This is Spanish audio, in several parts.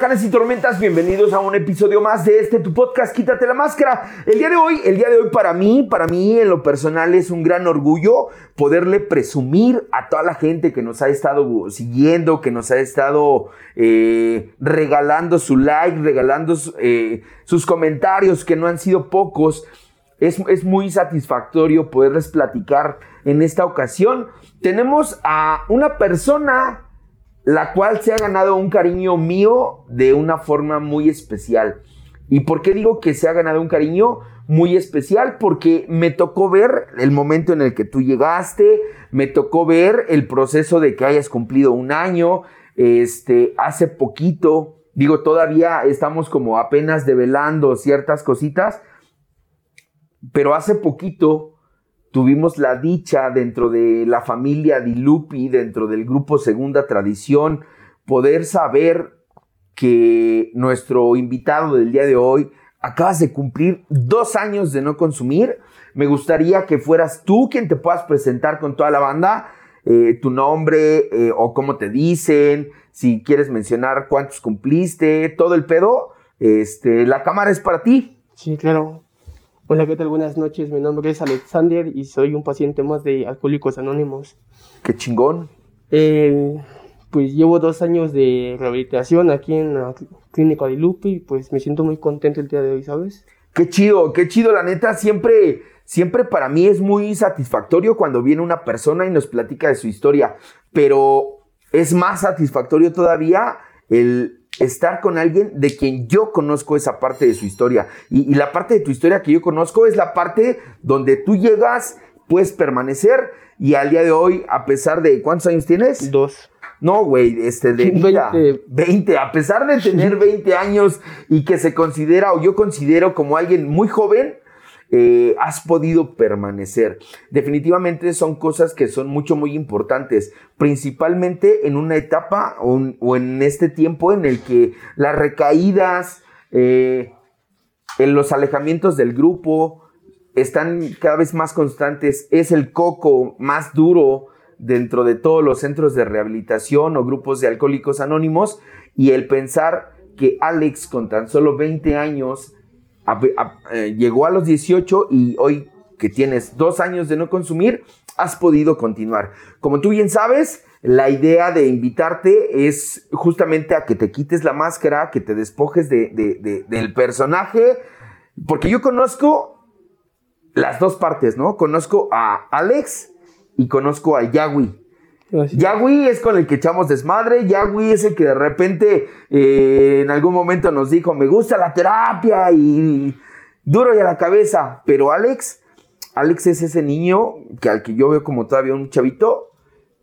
huracanes y tormentas, bienvenidos a un episodio más de este tu podcast Quítate la máscara. El día de hoy, el día de hoy para mí, para mí en lo personal es un gran orgullo poderle presumir a toda la gente que nos ha estado siguiendo, que nos ha estado eh, regalando su like, regalando eh, sus comentarios, que no han sido pocos. Es, es muy satisfactorio poderles platicar en esta ocasión. Tenemos a una persona la cual se ha ganado un cariño mío de una forma muy especial. ¿Y por qué digo que se ha ganado un cariño muy especial? Porque me tocó ver el momento en el que tú llegaste, me tocó ver el proceso de que hayas cumplido un año, este, hace poquito, digo, todavía estamos como apenas develando ciertas cositas, pero hace poquito tuvimos la dicha dentro de la familia Dilupi, dentro del grupo Segunda Tradición, poder saber que nuestro invitado del día de hoy acabas de cumplir dos años de no consumir. Me gustaría que fueras tú quien te puedas presentar con toda la banda, eh, tu nombre eh, o cómo te dicen, si quieres mencionar cuántos cumpliste, todo el pedo. Este, la cámara es para ti. Sí, claro. Hola, ¿qué tal? Buenas noches. Mi nombre es Alexander y soy un paciente más de Alcohólicos Anónimos. Qué chingón. Eh, pues llevo dos años de rehabilitación aquí en la clínica de Lupi y pues me siento muy contento el día de hoy, ¿sabes? Qué chido, qué chido, la neta, siempre, siempre para mí es muy satisfactorio cuando viene una persona y nos platica de su historia, pero es más satisfactorio todavía el estar con alguien de quien yo conozco esa parte de su historia. Y, la parte de tu historia que yo conozco es la parte donde tú llegas, puedes permanecer y al día de hoy, a pesar de, ¿cuántos años tienes? Dos. No, güey, este de 20. 20. A pesar de tener 20 años y que se considera o yo considero como alguien muy joven, eh, has podido permanecer. Definitivamente son cosas que son mucho, muy importantes, principalmente en una etapa o, en este tiempo en el que las recaídas, eh, en los alejamientos del grupo están cada vez más constantes. Es el coco más duro dentro de todos los centros de rehabilitación o grupos de alcohólicos anónimos y el pensar que Alex con tan solo 20 años eh, llegó a los 18 y hoy que tienes dos años de no consumir, has podido continuar. Como tú bien sabes, la idea de invitarte es justamente a que te quites la máscara, que te despojes del personaje, porque yo conozco las dos partes, ¿no? Conozco a Alex y conozco a Yagui. Yagui es con el que echamos desmadre. Yagui es el que de repente eh, en algún momento nos dijo, me gusta la terapia y duro y a la cabeza. Pero Alex, Alex es ese niño que al que yo veo como todavía un chavito.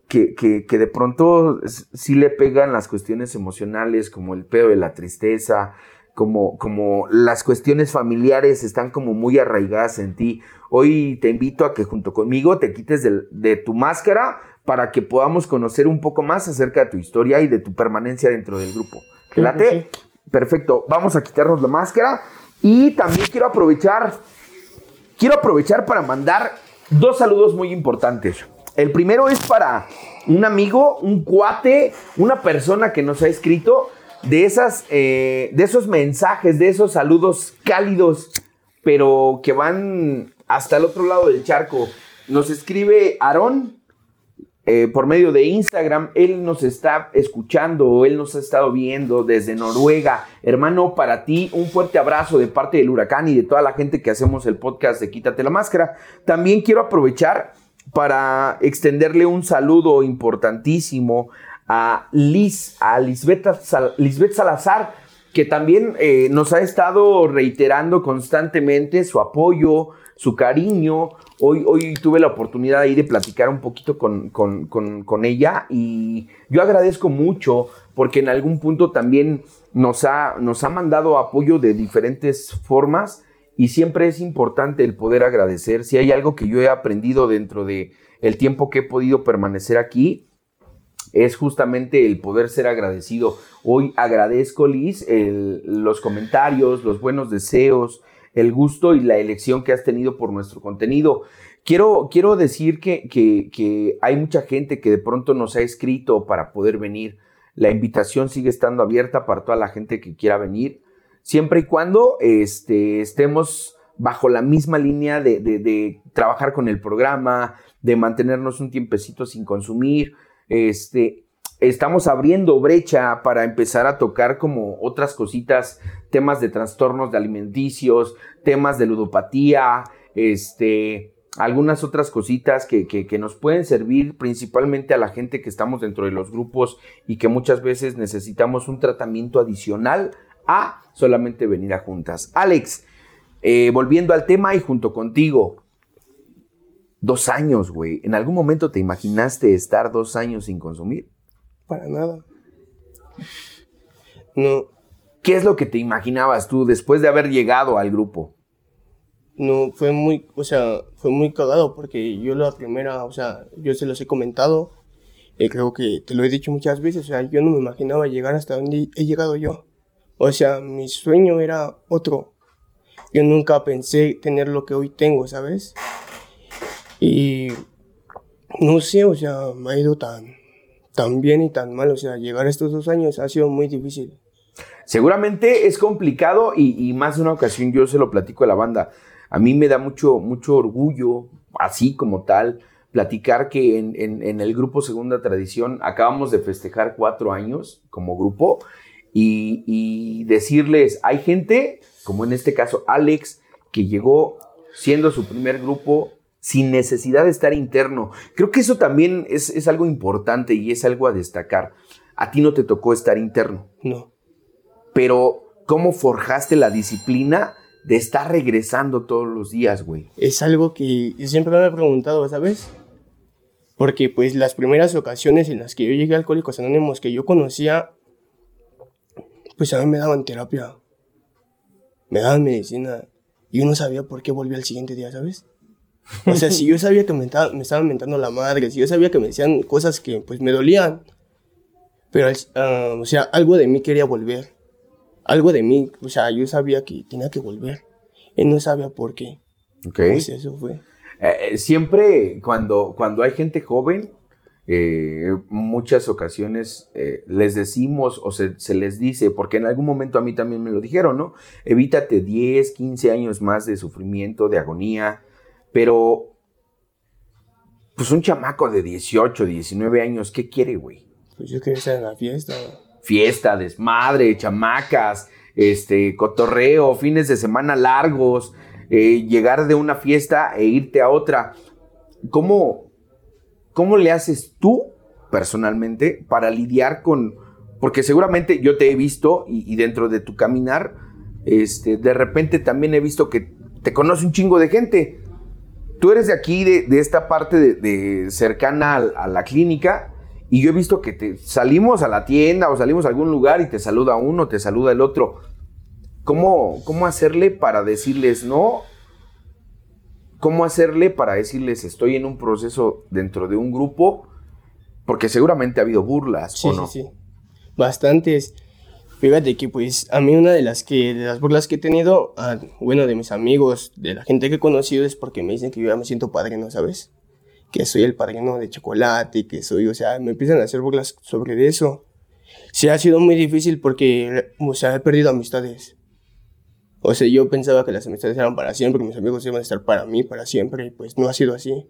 Que, que, de pronto sí le pegan las cuestiones emocionales, como el pedo de la tristeza, como, como las cuestiones familiares están como muy arraigadas en ti. Hoy te invito a que junto conmigo te quites de tu máscara para que podamos conocer un poco más acerca de tu historia y de tu permanencia dentro del grupo. ¿Late? Perfecto. Vamos a quitarnos la máscara y también quiero aprovechar, quiero aprovechar para mandar dos saludos muy importantes. El primero es para un amigo, un cuate, una persona que nos ha escrito de, esas, eh, de esos mensajes, de esos saludos cálidos, pero que van hasta el otro lado del charco. Nos escribe Aarón eh, por medio de Instagram. Él nos está escuchando, él nos ha estado viendo desde Noruega. Hermano, para ti un fuerte abrazo de parte del huracán y de toda la gente que hacemos el podcast de Quítate la Máscara. También quiero aprovechar para extenderle un saludo importantísimo a Liz, a Lisbeth, Salazar, que también eh, nos ha estado reiterando constantemente su apoyo, su cariño. Hoy, tuve la oportunidad ahí de platicar un poquito con, ella y yo agradezco mucho porque en algún punto también nos ha, nos ha mandado apoyo de diferentes formas y siempre es importante el poder agradecer. Si hay algo que yo he aprendido dentro de el tiempo que he podido permanecer aquí, es justamente el poder ser agradecido. Hoy agradezco, Liz, los comentarios, los buenos deseos, el gusto y la elección que has tenido por nuestro contenido. Quiero, quiero decir que, que, hay mucha gente que de pronto nos ha escrito para poder venir. La invitación sigue estando abierta para toda la gente que quiera venir, siempre y cuando este, estemos bajo la misma línea de, de, trabajar con el programa, de mantenernos un tiempecito sin consumir. Este, estamos abriendo brecha para empezar a tocar como otras cositas, temas de trastornos de alimenticios, temas de ludopatía, este, algunas otras cositas que, que, nos pueden servir principalmente a la gente que estamos dentro de los grupos y que muchas veces necesitamos un tratamiento adicional a solamente venir a juntas. Alex, eh, volviendo al tema y junto contigo, dos años, güey. ¿En algún momento te imaginaste estar dos años sin consumir? Para nada. No. ¿Qué es lo que te imaginabas tú después de haber llegado al grupo? No, fue muy, o sea, fue muy cagado porque yo la primera, o sea, yo se los he comentado, y creo que te lo he dicho muchas veces, o sea, yo no me imaginaba llegar hasta donde he llegado yo. O sea, mi sueño era otro. Yo nunca pensé tener lo que hoy tengo, ¿sabes? Y no sé, o sea, me ha ido tan, tan bien y tan mal. O sea, llegar estos dos años ha sido muy difícil. Seguramente es complicado y, más de una ocasión yo se lo platico a la banda. A mí me da mucho, mucho orgullo, así como tal, platicar que en, el grupo Segunda Tradición acabamos de festejar cuatro años como grupo y decirles, hay gente, como en este caso Alex, que llegó siendo su primer grupo sin necesidad de estar interno. Creo que eso también es, algo importante y es algo a destacar. A ti no te tocó estar interno. No. Pero, ¿cómo forjaste la disciplina de estar regresando todos los días, güey? Es algo que siempre me he preguntado, ¿sabes? Porque, pues, las primeras ocasiones en las que yo llegué a Alcohólicos Anónimos que yo conocía, pues a mí me daban terapia. Me daban medicina. Y uno sabía por qué volví al siguiente día, ¿sabes? O sea, si yo sabía que me, me estaban mentando la madre, si yo sabía que me decían cosas que pues me dolían, pero, ah, o sea, algo de mí quería volver. Algo de mí, o sea, yo sabía que tenía que volver. Él no sabía por qué. Ok. Pues eso fue. Eh, eh, siempre cuando, cuando hay gente joven, eh, muchas ocasiones les decimos o se, se, les dice, porque en algún momento a mí también me lo dijeron, ¿no? Evítate 10, 15 años más de sufrimiento, de agonía, pero, pues un chamaco de 18, 19 años, ¿qué quiere, güey? Pues yo quería estar en la fiesta. Fiesta, desmadre, chamacas, este, cotorreo, fines de semana largos, eh, llegar de una fiesta e irte a otra. ¿Cómo, cómo le haces tú personalmente para lidiar con, porque seguramente yo te he visto y, dentro de tu caminar, este, de repente también he visto que te conoce un chingo de gente tú eres de aquí, de, esta parte de, cercana a, la clínica, y yo he visto que te salimos a la tienda o salimos a algún lugar y te saluda uno, te saluda el otro. ¿Cómo, cómo hacerle para decirles no? ¿Cómo hacerle para decirles estoy en un proceso dentro de un grupo? Porque seguramente ha habido burlas, sí, ¿o no? Sí, sí. Bastantes. Fíjate que pues a mí una de las que de las burlas que he tenido, ah, bueno, de mis amigos, de la gente que he conocido es porque me dicen que yo ya me siento padrino, ¿sabes? Que soy el padrino de chocolate, que soy, o sea, me empiezan a hacer burlas sobre eso. Sí ha sido muy difícil porque, o sea, he perdido amistades. O sea, yo pensaba que las amistades eran para siempre, mis amigos iban a estar para mí para siempre, y pues no ha sido así.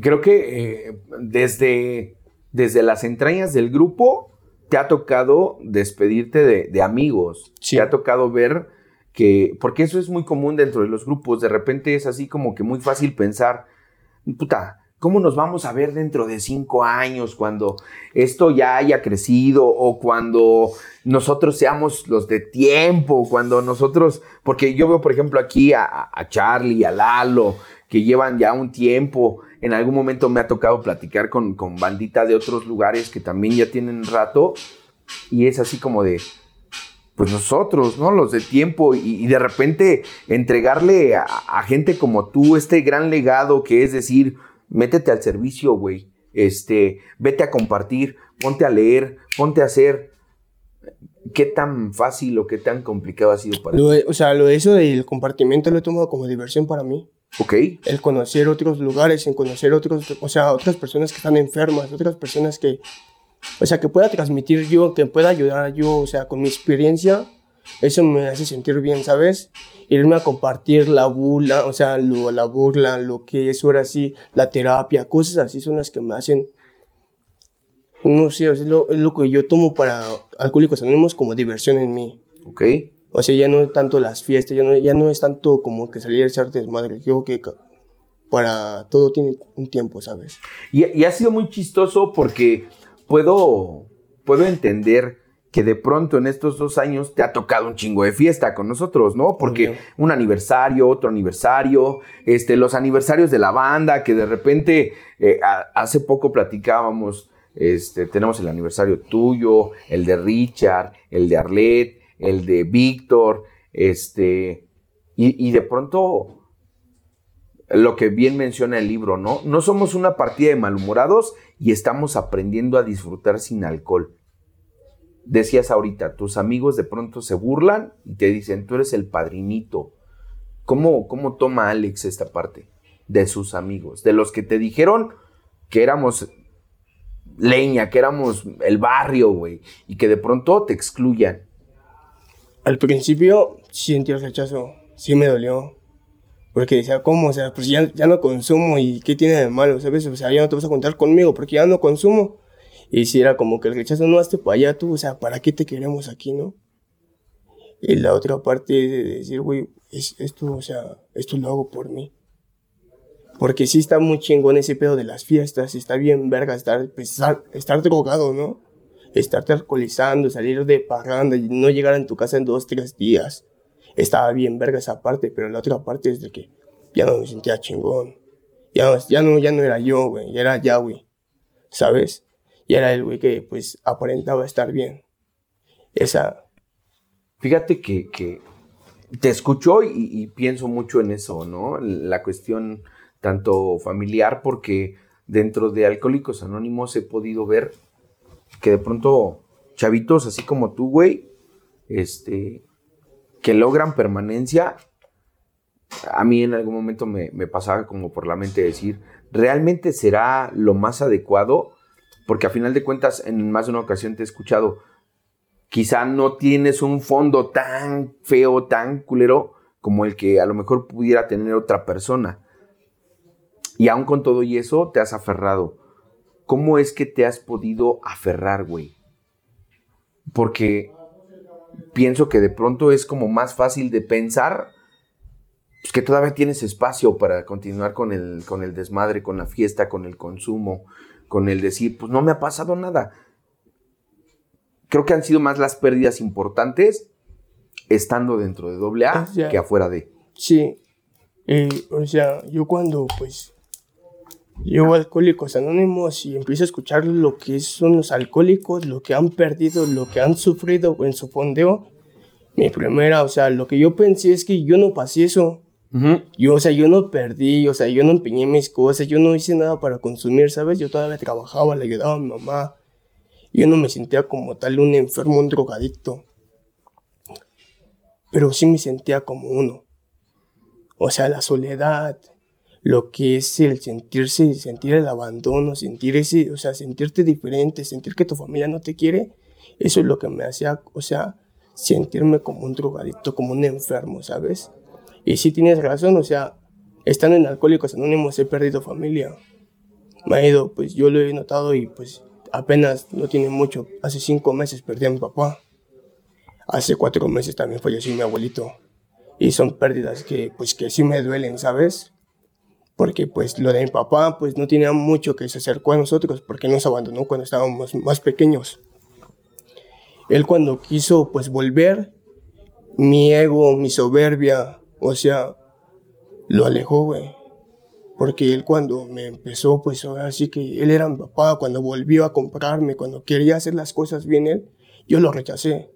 Creo que eh, desde, desde las entrañas del grupo te ha tocado despedirte de, amigos, te ha tocado ver que, porque eso es muy común dentro de los grupos, de repente es así como que muy fácil pensar, puta, ¿cómo nos vamos a ver dentro de cinco años cuando esto ya haya crecido o cuando nosotros seamos los de tiempo, cuando nosotros, porque yo veo por ejemplo aquí a, a Charlie, a Lalo, que llevan ya un tiempo en algún momento me ha tocado platicar con, con bandita de otros lugares que también ya tienen rato y es así como de, pues nosotros, ¿no? Los de tiempo y, de repente entregarle a, gente como tú este gran legado que es decir, métete al servicio, güey, este, vete a compartir, ponte a leer, ponte a hacer. ¿Qué tan fácil o qué tan complicado ha sido para ti? O sea, lo de eso del compartimiento lo he tomado como diversión para mí. Ok. El conocer otros lugares, en conocer otros, o sea, otras personas que están enfermas, otras personas que, o sea, que pueda transmitir yo, que pueda ayudar yo, o sea, con mi experiencia, eso me hace sentir bien, ¿sabes? Irme a compartir la burla, o sea, lo, la burla, lo que es ahora sí, la terapia, cosas así son las que me hacen, no sé, es lo, es lo que yo tomo para Alcohólicos Anónimos como diversión en mí. Ok. O sea, ya no tanto las fiestas, ya no, ya no es tanto como que salir a echar desmadre. Yo que para todo tiene un tiempo, ¿sabes? Y, y, ha sido muy chistoso porque puedo, puedo entender que de pronto en estos dos años te ha tocado un chingo de fiesta con nosotros, ¿no? Porque un aniversario, otro aniversario, este, los aniversarios de la banda, que de repente eh, hace poco platicábamos, este, tenemos el aniversario tuyo, el de Richard, el de Arlette, el de Víctor, este, y, de pronto lo que bien menciona el libro, ¿no? No somos una partida de malhumorados y estamos aprendiendo a disfrutar sin alcohol. Decías ahorita, tus amigos de pronto se burlan y te dicen, tú eres el padrinito. ¿Cómo, cómo toma Alex esta parte de sus amigos? De los que te dijeron que éramos leña, que éramos el barrio, güey, y que de pronto te excluyan. Al principio sentí el rechazo, sí me dolió, porque decía, ¿cómo? O sea, pues ya, ya no consumo y ¿qué tiene de malo? ¿Sabes? O sea, ya no te vas a contar conmigo porque ya no consumo. Y si era como que el rechazo no hazte para allá tú, o sea, ¿para qué te queremos aquí, no? Y la otra parte de decir, güey, es, esto, o sea, esto lo hago por mí. Porque sí está muy chingón ese pedo de las fiestas, está bien verga estar, pues, estar, drogado, ¿no? Estarte alcoholizando, salir de parranda no llegar a tu casa en dos, tres días estaba bien verga esa parte, pero la otra parte es de que ya no me sentía chingón. Ya no, ya no, ya no era yo, güey, ya era Yahweh, ¿sabes? Y era el güey que, pues, aparentaba estar bien. Esa... Fíjate que, que te escucho y, y, pienso mucho en eso, ¿no? La cuestión tanto familiar, porque dentro de Alcohólicos Anónimos he podido ver que de pronto chavitos así como tú, güey, este, que logran permanencia, a mí en algún momento me, pasaba como por la mente decir, ¿realmente será lo más adecuado? Porque a final de cuentas, en más de una ocasión te he escuchado, quizá no tienes un fondo tan feo, tan culero, como el que a lo mejor pudiera tener otra persona. Y aún con todo y eso, te has aferrado. ¿Cómo es que te has podido aferrar, güey? Porque pienso que de pronto es como más fácil de pensar pues, que todavía tienes espacio para continuar con el, con el desmadre, con la fiesta, con el consumo, con el decir, pues no me ha pasado nada. Creo que han sido más las pérdidas importantes estando dentro de AA que afuera de. Sí. Eh, o sea, yo cuando pues Llevo Alcohólicos Anónimos y empiezo a escuchar lo que son los alcohólicos, lo que han perdido, lo que han sufrido en su fondeo. Mi primera, o sea, lo que yo pensé es que yo no pasé eso. Yo, o sea, yo no perdí, o sea, yo no empeñé mis cosas, yo no hice nada para consumir, ¿sabes? Yo todavía trabajaba, le ayudaba a mi mamá. Yo no me sentía como tal un enfermo, un drogadicto. Pero sí me sentía como uno. O sea, la soledad, lo que es el sentirse, sentir el abandono, sentir ese, o sea, sentirte diferente, sentir que tu familia no te quiere, eso es lo que me hacía, o sea, sentirme como un drogadicto, como un enfermo, ¿sabes? Y sí tienes razón, o sea, estando en Alcohólicos Anónimos he perdido familia. Me ha ido, pues yo lo he notado y pues apenas no tiene mucho. Hace cinco meses perdí a mi papá. Hace cuatro meses también falleció mi abuelito. Y son pérdidas que, pues, que sí me duelen, ¿sabes? Porque pues lo de mi papá pues no tenía mucho que se acercó a nosotros porque nos abandonó cuando estábamos más pequeños. Él cuando quiso pues volver, mi ego, mi soberbia, o sea, lo alejó, güey. Porque él cuando me empezó, pues ahora sí que él era mi papá, cuando volvió a comprarme, cuando quería hacer las cosas bien él, yo lo rechacé.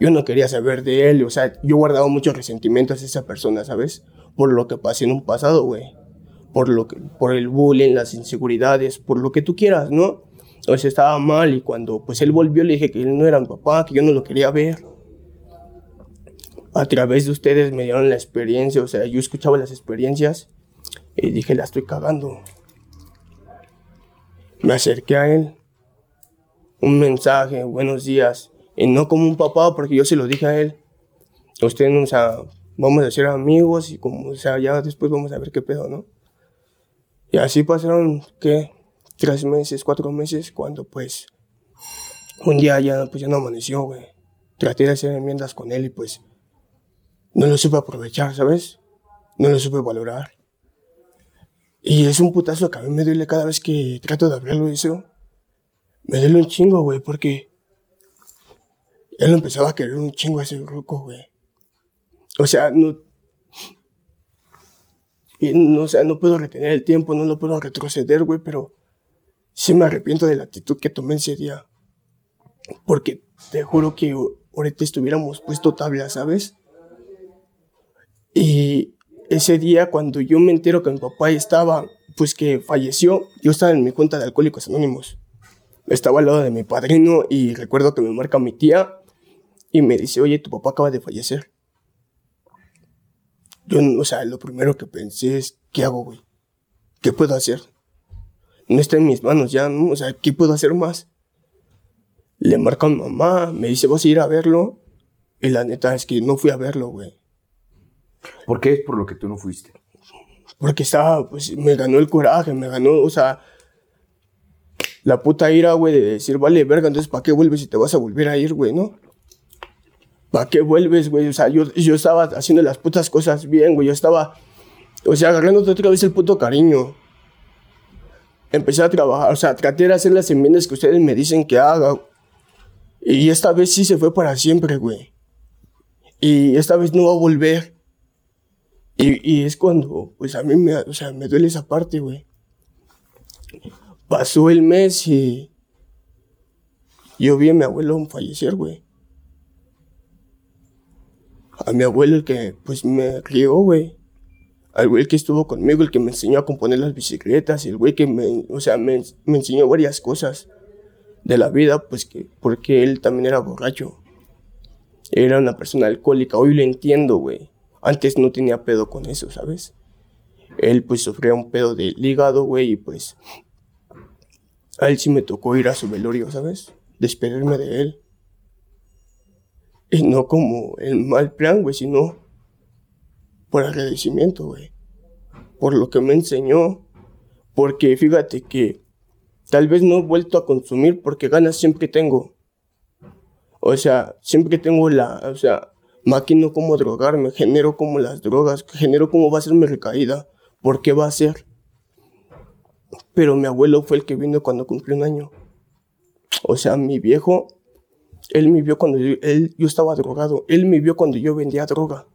Yo no quería saber de él, o sea, yo guardaba muchos resentimientos a esa persona, ¿sabes? Por lo que pasé en un pasado, güey por, lo que, por el bullying, las inseguridades, por lo que tú quieras, ¿no? O sea, estaba mal y cuando pues él volvió le dije que él no era mi papá, que yo no lo quería ver. A través de ustedes me dieron la experiencia, o sea, yo escuchaba las experiencias y dije, la estoy cagando. Me acerqué a él un mensaje, buenos días, y no como un papá, porque yo se lo dije a él. Usted, o sea, vamos a ser amigos y como, o sea, ya después vamos a ver qué pedo, ¿no? Y así pasaron, ¿qué? Tres meses, cuatro meses, cuando pues un día ya, pues ya no amaneció, güey. Traté de hacer enmiendas con él y pues no lo supe aprovechar, ¿sabes? No lo supe valorar. Y es un putazo que a mí me duele cada vez que trato de hablarlo eso. Me duele un chingo, güey, porque él empezaba a querer un chingo a ese grupo, güey. O sea, no, no, o no puedo retener el tiempo, no lo puedo retroceder, güey, pero sí me arrepiento de la actitud que tomé ese día. Porque te juro que ahorita estuviéramos puesto tabla, ¿sabes? Y ese día, cuando yo me entero que mi papá estaba, pues que falleció, yo estaba en mi cuenta de Alcohólicos Anónimos. Estaba al lado de mi padrino y recuerdo que me marca mi tía y me dice, oye, tu papá acaba de fallecer. Yo, o sea, lo primero que pensé es, ¿qué hago, güey? ¿Qué puedo hacer? No está en mis manos ya, ¿no? O sea, ¿qué puedo hacer más? Le marca a mi mamá, me dice, ¿vas a ir a verlo? Y la neta es que no fui a verlo, güey. ¿Por qué es por lo que tú no fuiste? Porque estaba, pues, me ganó el coraje, me ganó, o sea, la puta ira, güey, de decir, vale, verga, entonces, ¿para qué vuelves si te vas a volver a ir, güey, no? ¿Para qué vuelves, güey? O sea, yo, yo estaba haciendo las putas cosas bien, güey, yo estaba, o sea, agarrándote otra vez el puto cariño. Empecé a trabajar, o sea, traté de hacer las enmiendas que ustedes me dicen que haga, y esta vez sí se fue para siempre, güey. Y esta vez no va a volver. Y, es cuando, pues a mí me, o sea, me duele esa parte, güey. Pasó el mes y yo vi a mi abuelo fallecer, güey. A mi abuelo el que, pues, me crió, güey. Al güey que estuvo conmigo, el que me enseñó a componer las bicicletas, el güey que me, o sea, me, me enseñó varias cosas de la vida, pues que, porque él también era borracho. Era una persona alcohólica, hoy lo entiendo, güey. Antes no tenía pedo con eso, ¿sabes? Él pues sufría un pedo de hígado, güey, y pues a él sí me tocó ir a su velorio, ¿sabes? Despedirme de él. Y no como el mal plan, güey, sino por agradecimiento, güey. Por lo que me enseñó. Porque fíjate que Tal vez no he vuelto a consumir porque ganas siempre tengo. O sea, siempre tengo la, o sea, máquina como drogarme, genero como las drogas, genero cómo va a ser mi recaída, por qué va a ser. Pero mi abuelo fue el que vino cuando cumplí un año. O sea, mi viejo, él me vio cuando yo, estaba drogado, él me vio cuando yo vendía droga.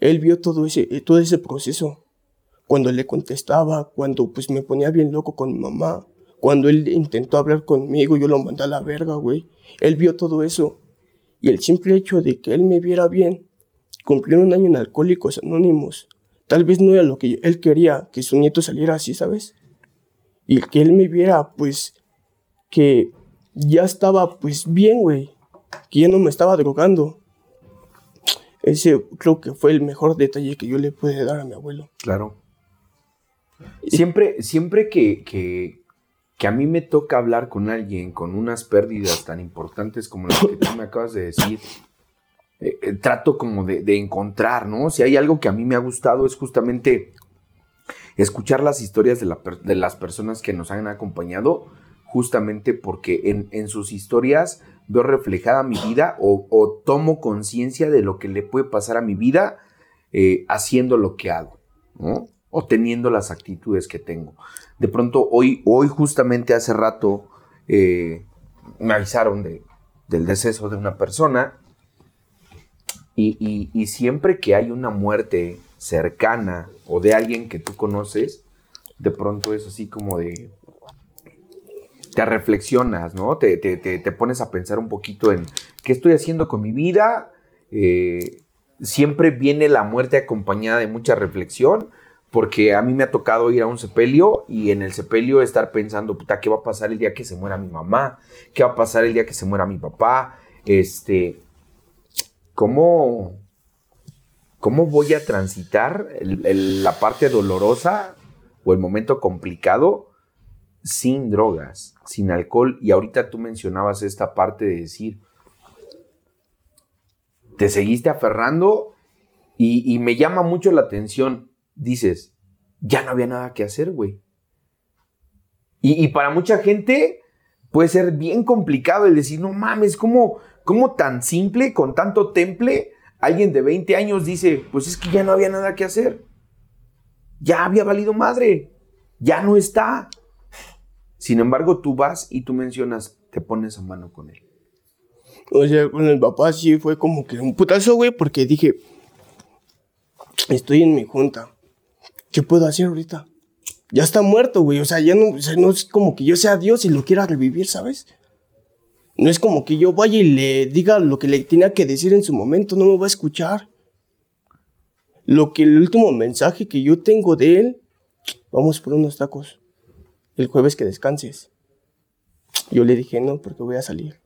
Él vio todo ese, todo ese proceso. Cuando le contestaba, cuando pues me ponía bien loco con mi mamá, cuando él intentó hablar conmigo, yo lo mandé a la verga, güey. Él vio todo eso. Y el simple hecho de que él me viera bien, cumplir un año en Alcohólicos Anónimos, tal vez no era lo que él quería, que su nieto saliera así, ¿sabes? Y que él me viera, pues, que ya estaba, pues, bien, güey. Que ya no me estaba drogando. Ese creo que fue el mejor detalle que yo le pude dar a mi abuelo. Claro. Siempre, siempre que, que a mí me toca hablar con alguien con unas pérdidas tan importantes como las que tú me acabas de decir, eh, eh, trato como de, encontrar, ¿no? Si hay algo que a mí me ha gustado es justamente escuchar las historias de, las personas que nos han acompañado, justamente porque en, sus historias veo reflejada mi vida o, tomo conciencia de lo que le puede pasar a mi vida eh, haciendo lo que hago, o teniendo las actitudes que tengo. De pronto, hoy, hoy justamente hace rato, eh, me avisaron de, del deceso de una persona y, siempre que hay una muerte cercana o de alguien que tú conoces, de pronto es así como de... Te reflexionas, ¿no? Te, pones a pensar un poquito en qué estoy haciendo con mi vida. Eh, siempre viene la muerte acompañada de mucha reflexión porque a mí me ha tocado ir a un sepelio y en el sepelio estar pensando, ¿qué va a pasar el día que se muera mi mamá? ¿Qué va a pasar el día que se muera mi papá? Este, ¿cómo, cómo voy a transitar la parte dolorosa o el momento complicado sin drogas, sin alcohol, y ahorita tú mencionabas esta parte de decir, te seguiste aferrando y, me llama mucho la atención, dices, ya no había nada que hacer, güey. Y, para mucha gente puede ser bien complicado el decir, no mames, ¿cómo, ¿cómo tan simple, con tanto temple, alguien de 20 años dice, pues es que ya no había nada que hacer? Ya había valido madre, ya no está. Sin embargo, tú vas y tú mencionas, te pones a mano con él. O sea, con el papá sí fue como que un putazo, güey, porque dije, estoy en mi junta. ¿Qué puedo hacer ahorita? Ya está muerto, güey. O sea, ya no, no es como que yo sea Dios y lo quiera revivir, ¿sabes? No es como que yo vaya y le diga lo que le tenía que decir en su momento, no me va a escuchar. Lo que el último mensaje que yo tengo de él, vamos por unos tacos. El jueves que descanses. Yo le dije no, porque voy a salir.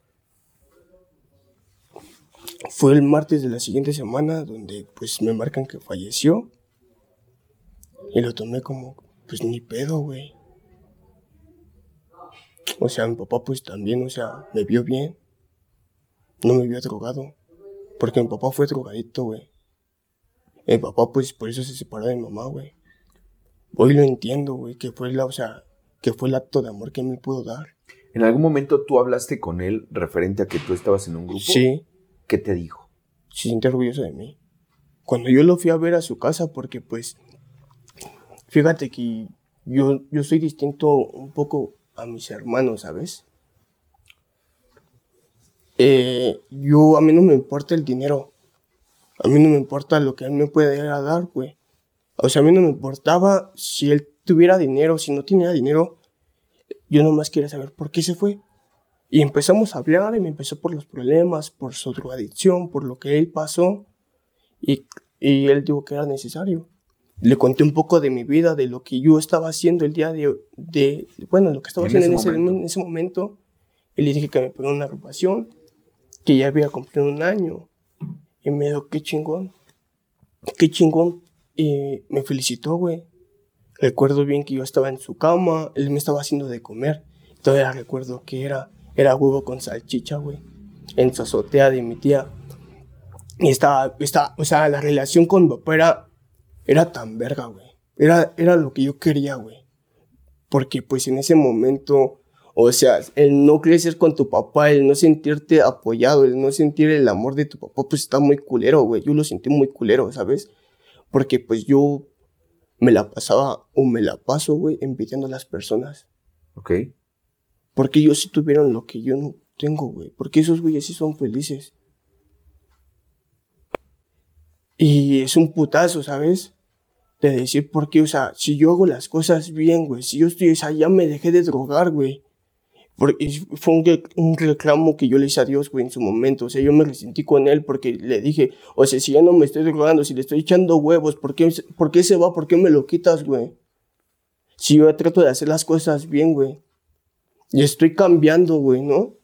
Fue el martes de la siguiente semana donde pues me marcan que falleció. Y lo tomé como, pues ni pedo, güey. O sea, mi papá pues también, o sea, me vio bien. No me vio drogado. Porque mi papá fue drogadito, güey. Mi papá pues por eso se separó de mi mamá, güey. Hoy lo entiendo, güey, que fue la, o sea, que fue el acto de amor que me pudo dar. ¿En algún momento tú hablaste con él referente a que tú estabas en un grupo? Sí. ¿Qué te dijo? Se siente orgulloso de mí. Cuando yo lo fui a ver a su casa, porque pues, fíjate que yo, yo soy distinto un poco a mis hermanos, ¿sabes? Eh, yo, a mí no me importa el dinero. A mí no me importa lo que él me puede dar, güey. O sea, a mí no me importaba si él tuviera dinero, si no tenía dinero. Yo nomás quería saber por qué se fue. Y empezamos a hablar y me empezó por los problemas, por su drogadicción, por lo que él pasó. Y, y él dijo que era necesario. Le conté un poco de mi vida, de lo que yo estaba haciendo el día de, de bueno, lo que estaba haciendo en ese, en ese, momento. Y le dije que me pegó una agrupación, que ya había cumplido un año. Y me dijo, qué chingón, qué chingón. Y me felicitó, güey. Recuerdo bien que yo estaba en su cama, él me estaba haciendo de comer. Todavía recuerdo que era era huevo con salchicha, güey. En su azotea de mi tía. Y estaba, estaba, o sea, la relación con mi papá era, era tan verga, güey. Era, era lo que yo quería, güey. Porque pues en ese momento, o sea, el no crecer con tu papá, el no sentirte apoyado, el no sentir el amor de tu papá, pues está muy culero, güey. Yo lo sentí muy culero, ¿sabes? Porque pues yo me la pasaba o me la paso, güey, envidiando a las personas. Ok. Porque ellos sí tuvieron lo que yo no tengo, güey. Porque esos güeyes sí son felices. Y es un putazo, ¿sabes? De decir, porque, o sea, si yo hago las cosas bien, güey, si yo estoy, o sea, ya me dejé de drogar, güey. Porque fue un, reclamo que yo le hice a Dios, güey, en su momento. O sea, yo me resentí con él porque le dije, o sea, si ya no me estoy drogando, si le estoy echando huevos, ¿por qué, ¿por qué se va? ¿Por qué me lo quitas, güey? Si yo trato de hacer las cosas bien, güey. Y estoy cambiando, güey, ¿no?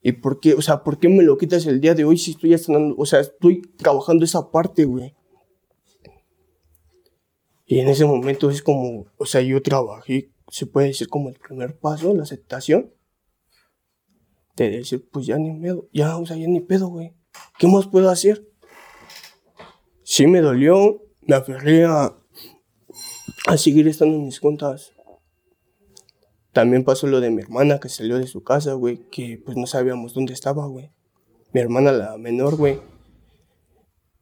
¿Y por qué? O sea, ¿por qué me lo quitas el día de hoy si estoy estrenando? O sea, estoy trabajando esa parte, güey. Y en ese momento es como, o sea, yo trabajé, se puede decir como el primer paso, la aceptación. De decir, pues ya ni pedo, ya, o sea, ya ni pedo, güey. ¿Qué más puedo hacer? Sí me dolió, me aferré a, a seguir estando en mis cuentas también pasó lo de mi hermana que salió de su casa, güey, que pues no sabíamos dónde estaba, güey. Mi hermana la menor, güey.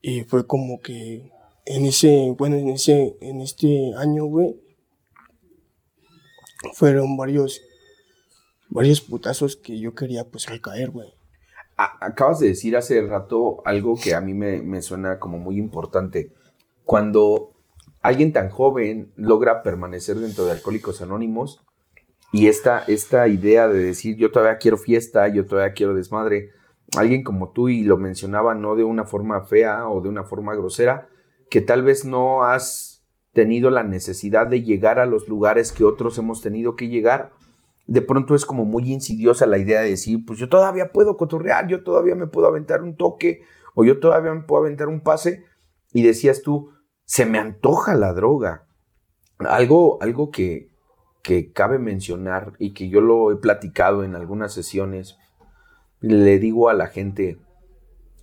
Y fue como que en ese, bueno, en ese, en este año, güey, fueron varios, varios putazos que yo quería pues recaer, güey. Acabas de decir hace rato algo que a mí me, me suena como muy importante. Cuando alguien tan joven logra permanecer dentro de Alcohólicos Anónimos, y esta, esta idea de decir, yo todavía quiero fiesta, yo todavía quiero desmadre, alguien como tú, y lo mencionaba no de una forma fea o de una forma grosera, que tal vez no has tenido la necesidad de llegar a los lugares que otros hemos tenido que llegar, de pronto es como muy insidiosa la idea de decir, pues yo todavía puedo cotorrear, yo todavía me puedo aventar un toque, o yo todavía me puedo aventar un pase, y decías tú, se me antoja la droga. Algo, algo que, que cabe mencionar y que yo lo he platicado en algunas sesiones, le digo a la gente,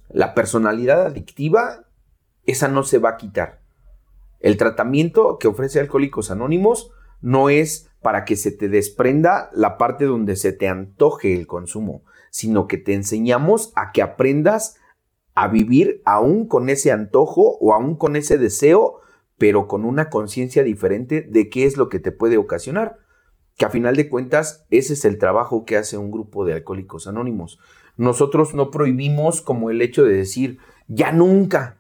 la personalidad adictiva, esa no se va a quitar. El tratamiento que ofrece Alcohólicos Anónimos no es para que se te desprenda la parte donde se te antoje el consumo, sino que te enseñamos a que aprendas a vivir aún con ese antojo o aún con ese deseo, pero con una conciencia diferente de qué es lo que te puede ocasionar. Que a final de cuentas, ese es el trabajo que hace un grupo de alcohólicos anónimos. Nosotros no prohibimos como el hecho de decir, ya nunca.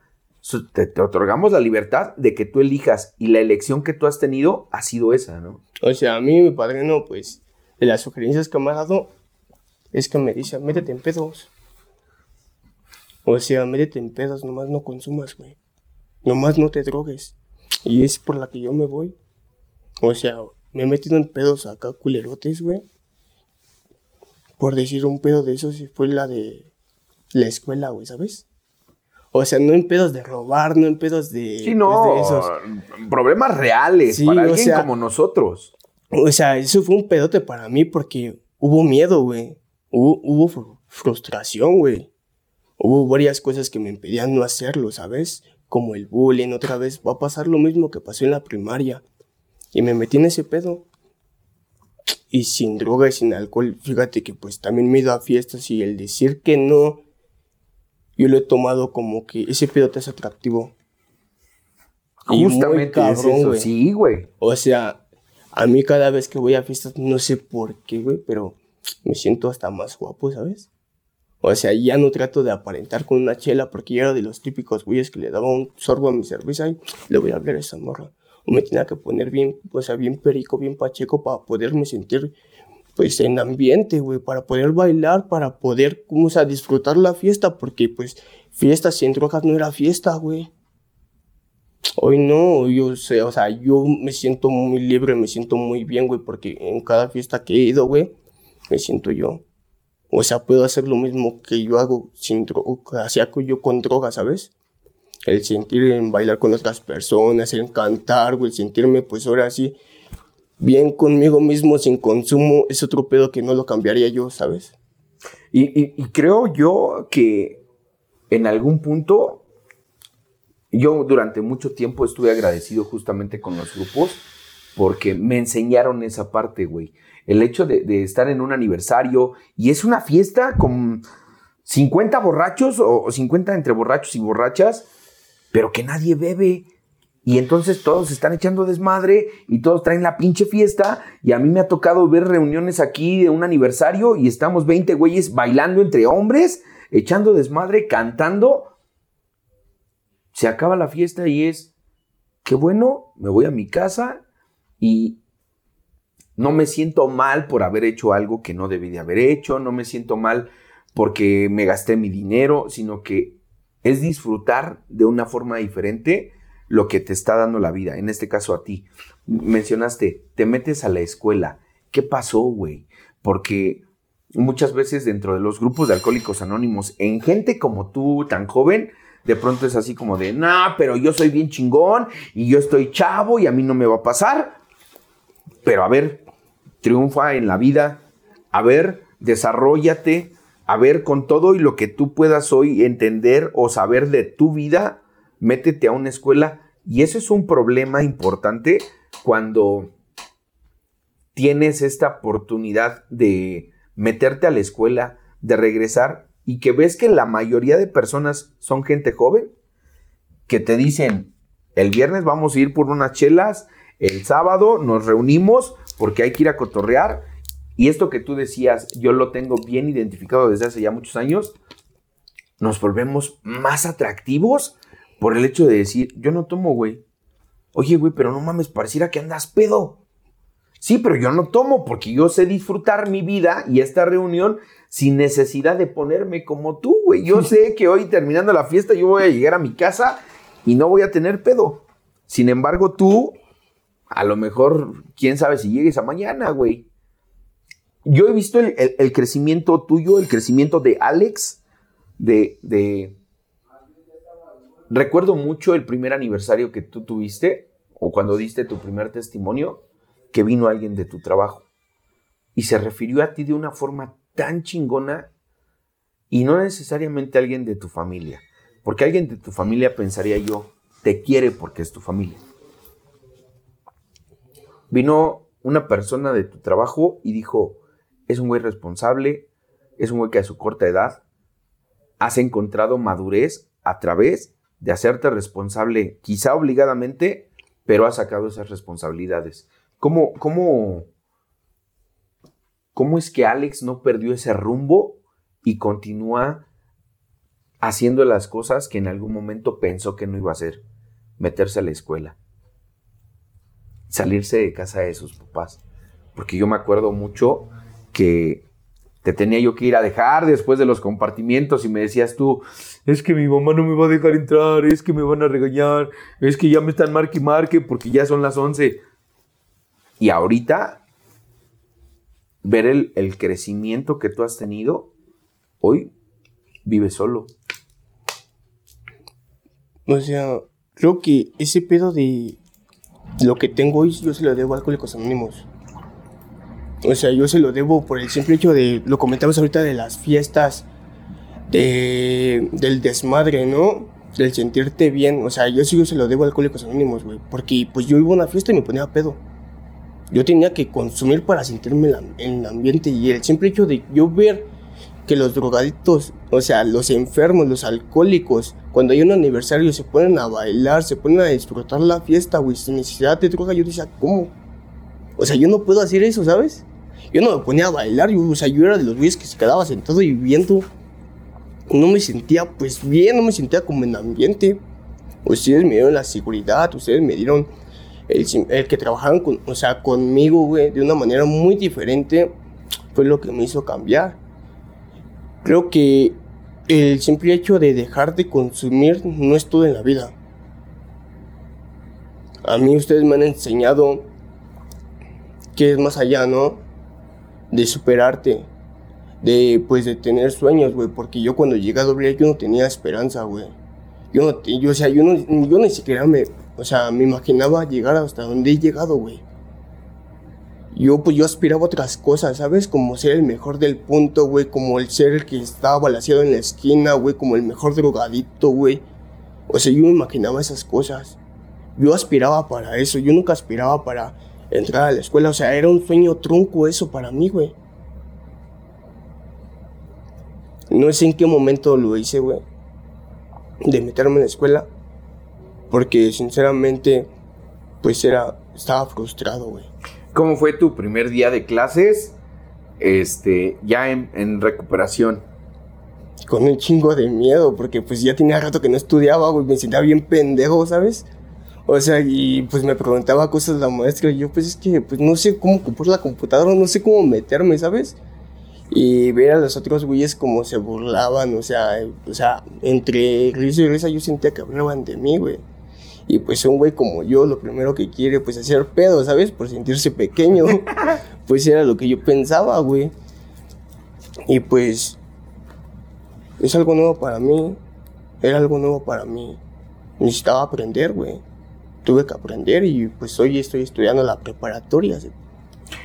Te, otorgamos la libertad de que tú elijas y la elección que tú has tenido ha sido esa, ¿no? O sea, a mí mi padrino, pues, de las sugerencias que me ha dado, es que me dice, métete en pedos. O sea, métete en pedos, nomás no consumas, güey. Nomás no te drogues. Y es por la que yo me voy. O sea, me he metido en pedos acá culerotes, güey. Por decir un pedo de esos, fue la de la escuela, güey, ¿sabes? O sea, no en pedos de robar, no en pedos de. Sí, no. pues, de esos. Problemas reales Sí, para alguien sea- como nosotros. O sea, eso fue un pedote para mí porque hubo miedo, güey. Hubo, hubo fru- frustración, güey. Hubo varias cosas que me impedían no hacerlo, ¿sabes? Como el bullying, otra vez va a pasar lo mismo que pasó en la primaria. Y me metí en ese pedo. Y sin droga y sin alcohol, fíjate que pues también me he ido a fiestas y el decir que no, yo lo he tomado como que ese pedo te es atractivo. Y muy Justamente es cabrón, eso. Sí, güey. O sea, a mí cada vez que voy a fiestas, no sé por qué, güey, pero me siento hasta más guapo, ¿sabes? O sea, ya no trato de aparentar con una chela porque yo era de los típicos güeyes que le daba un sorbo a mi cerveza y le voy a hablar a esa morra. O me tenía que poner bien, o sea, bien perico, bien pacheco para poderme sentir, pues, en ambiente, güey, para poder bailar, para poder, o sea, disfrutar la fiesta, porque, pues, fiesta sin drogas no era fiesta, güey. Hoy no, yo sé, o sea, yo me siento muy libre, me siento muy bien, güey, porque en cada fiesta que he ido, güey, me siento yo. O sea, puedo hacer lo mismo que yo hago sin droga, hacía yo con droga, ¿sabes? El sentir en bailar con otras personas, el cantar, güey, el sentirme, pues ahora sí, bien conmigo mismo, sin consumo, es otro pedo que no lo cambiaría yo, ¿sabes? Y, creo yo que en algún punto, yo durante mucho tiempo estuve agradecido justamente con los grupos porque me enseñaron esa parte, güey. El hecho de, de estar en un aniversario y es una fiesta con 50 borrachos o, o 50 entre borrachos y borrachas, pero que nadie bebe. Y entonces todos están echando desmadre y todos traen la pinche fiesta. Y a mí me ha tocado ver reuniones aquí de un aniversario y estamos 20 güeyes bailando entre hombres, echando desmadre, cantando. Se acaba la fiesta y es, qué bueno, me voy a mi casa y no me siento mal por haber hecho algo que no debí de haber hecho, no me siento mal porque me gasté mi dinero, sino que es disfrutar de una forma diferente lo que te está dando la vida, en este caso a ti. Mencionaste, te metes a la escuela. ¿Qué pasó, güey? Porque muchas veces dentro de los grupos de alcohólicos anónimos, en gente como tú, tan joven, de pronto es así como de, nah, pero yo soy bien chingón y yo estoy chavo y a mí no me va a pasar. Pero a ver, triunfa en la vida, a ver, desarrollate, a ver, con todo y lo que tú puedas hoy entender o saber de tu vida, métete a una escuela. Y eso es un problema importante cuando tienes esta oportunidad de meterte a la escuela, de regresar y que ves que la mayoría de personas son gente joven, que te dicen, el viernes vamos a ir por unas chelas, el sábado nos reunimos porque hay que ir a cotorrear. Y esto que tú decías, yo lo tengo bien identificado desde hace ya muchos años, nos volvemos más atractivos por el hecho de decir, yo no tomo, güey. Oye, güey, pero no mames, pareciera que andas pedo. Sí, pero yo no tomo porque yo sé disfrutar mi vida y esta reunión sin necesidad de ponerme como tú, güey. Yo sé que hoy terminando la fiesta yo voy a llegar a mi casa y no voy a tener pedo. Sin embargo, tú, a lo mejor, quién sabe si llegues a mañana, güey. Yo he visto el, el- el crecimiento tuyo, el crecimiento de Alex, de, de... Recuerdo mucho el primer aniversario que tú tuviste, o cuando diste tu primer testimonio, que vino alguien de tu trabajo y se refirió a ti de una forma tan chingona y no necesariamente alguien de tu familia, porque alguien de tu familia pensaría yo, te quiere porque es tu familia. Vino una persona de tu trabajo y dijo, es un güey responsable, es un güey que a su corta edad has encontrado madurez a través de hacerte responsable, quizá obligadamente, pero has sacado esas responsabilidades. ¿Cómo, cómo, cómo es que Alex no perdió ese rumbo y continúa haciendo las cosas que en algún momento pensó que no iba a hacer? Meterse a la escuela, salirse de casa de sus papás. Porque yo me acuerdo mucho que te tenía yo que ir a dejar después de los compartimientos y me decías tú, es que mi mamá no me va a dejar entrar, es que me van a regañar, es que ya me están marque y marque porque ya son las 11. Y ahorita, ver el, crecimiento que tú has tenido, hoy vives solo. O sea, creo que ese pedo de lo que tengo hoy yo se lo debo a Alcohólicos Anónimos. O sea, yo se lo debo por el simple hecho de, lo comentamos ahorita, de las fiestas, de, del desmadre, ¿no? Del sentirte bien. O sea, yo sí yo se lo debo a Alcohólicos Anónimos, güey. Porque pues yo iba a una fiesta y me ponía pedo. Yo tenía que consumir para sentirme en el ambiente y el simple hecho de yo ver que los drogadictos, o sea, los enfermos, los alcohólicos, cuando hay un aniversario se ponen a bailar, se ponen a disfrutar la fiesta, güey, sin necesidad de droga, yo decía, ¿cómo? O sea, yo no puedo hacer eso, ¿sabes? Yo no me ponía a bailar, yo, o sea, yo era de los güeyes que se quedaba sentado y viendo. No me sentía, pues bien, no me sentía como en ambiente. Ustedes me dieron la seguridad, ustedes me dieron el, el que trabajaron o sea, conmigo, güey, de una manera muy diferente. Fue lo que me hizo cambiar. Creo que el simple hecho de dejar de consumir no es todo en la vida. A mí ustedes me han enseñado que es más allá, ¿no? De superarte, de pues de tener sueños, güey, porque yo cuando llegué a doble yo no tenía esperanza, güey. Yo no, yo, o sea, yo, no, yo ni siquiera me, o sea, me imaginaba llegar hasta donde he llegado, güey. Yo, pues, yo aspiraba a otras cosas, ¿sabes? Como ser el mejor del punto, güey. Como el ser el que estaba balanceado en la esquina, güey. Como el mejor drogadito, güey. O sea, yo me imaginaba esas cosas. Yo aspiraba para eso. Yo nunca aspiraba para entrar a la escuela. O sea, era un sueño trunco eso para mí, güey. No sé en qué momento lo hice, güey. De meterme en la escuela. Porque sinceramente, pues era, estaba frustrado, güey. ¿Cómo fue tu primer día de clases? Este, ya en, en recuperación. Con un chingo de miedo, porque pues ya tenía rato que no estudiaba, güey. Me sentía bien pendejo, ¿sabes? O sea, y pues me preguntaba cosas la maestra y yo pues es que pues no sé cómo ocupar la computadora, no sé cómo meterme, ¿sabes? Y ver a los otros güeyes como se burlaban, o sea, o sea, entre risa y risa yo sentía que hablaban de mí, güey. Y pues un güey como yo, lo primero que quiere pues hacer pedo, ¿sabes? Por sentirse pequeño. pues era lo que yo pensaba, güey. Y pues es algo nuevo para mí. Era algo nuevo para mí. Necesitaba aprender, güey tuve que aprender y pues hoy estoy estudiando la preparatoria.